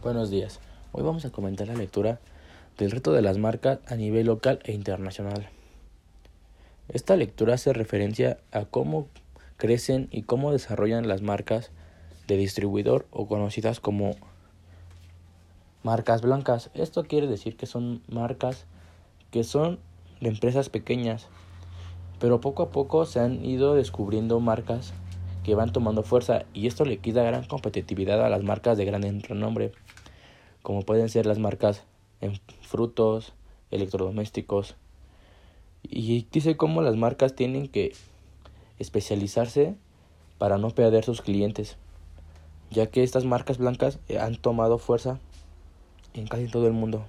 Buenos días. Hoy vamos a comentar la lectura del reto de las marcas a nivel local e internacional. Esta lectura hace referencia a cómo crecen y cómo desarrollan las marcas de distribuidor o conocidas como marcas blancas. Esto quiere decir que son marcas que son de empresas pequeñas, pero poco a poco se han ido descubriendo marcas que van tomando fuerza y esto le quita gran competitividad a las marcas de gran renombre, como pueden ser las marcas en frutos, electrodomésticos. Y dice cómo las marcas tienen que especializarse para no perder sus clientes, ya que estas marcas blancas han tomado fuerza en casi todo el mundo.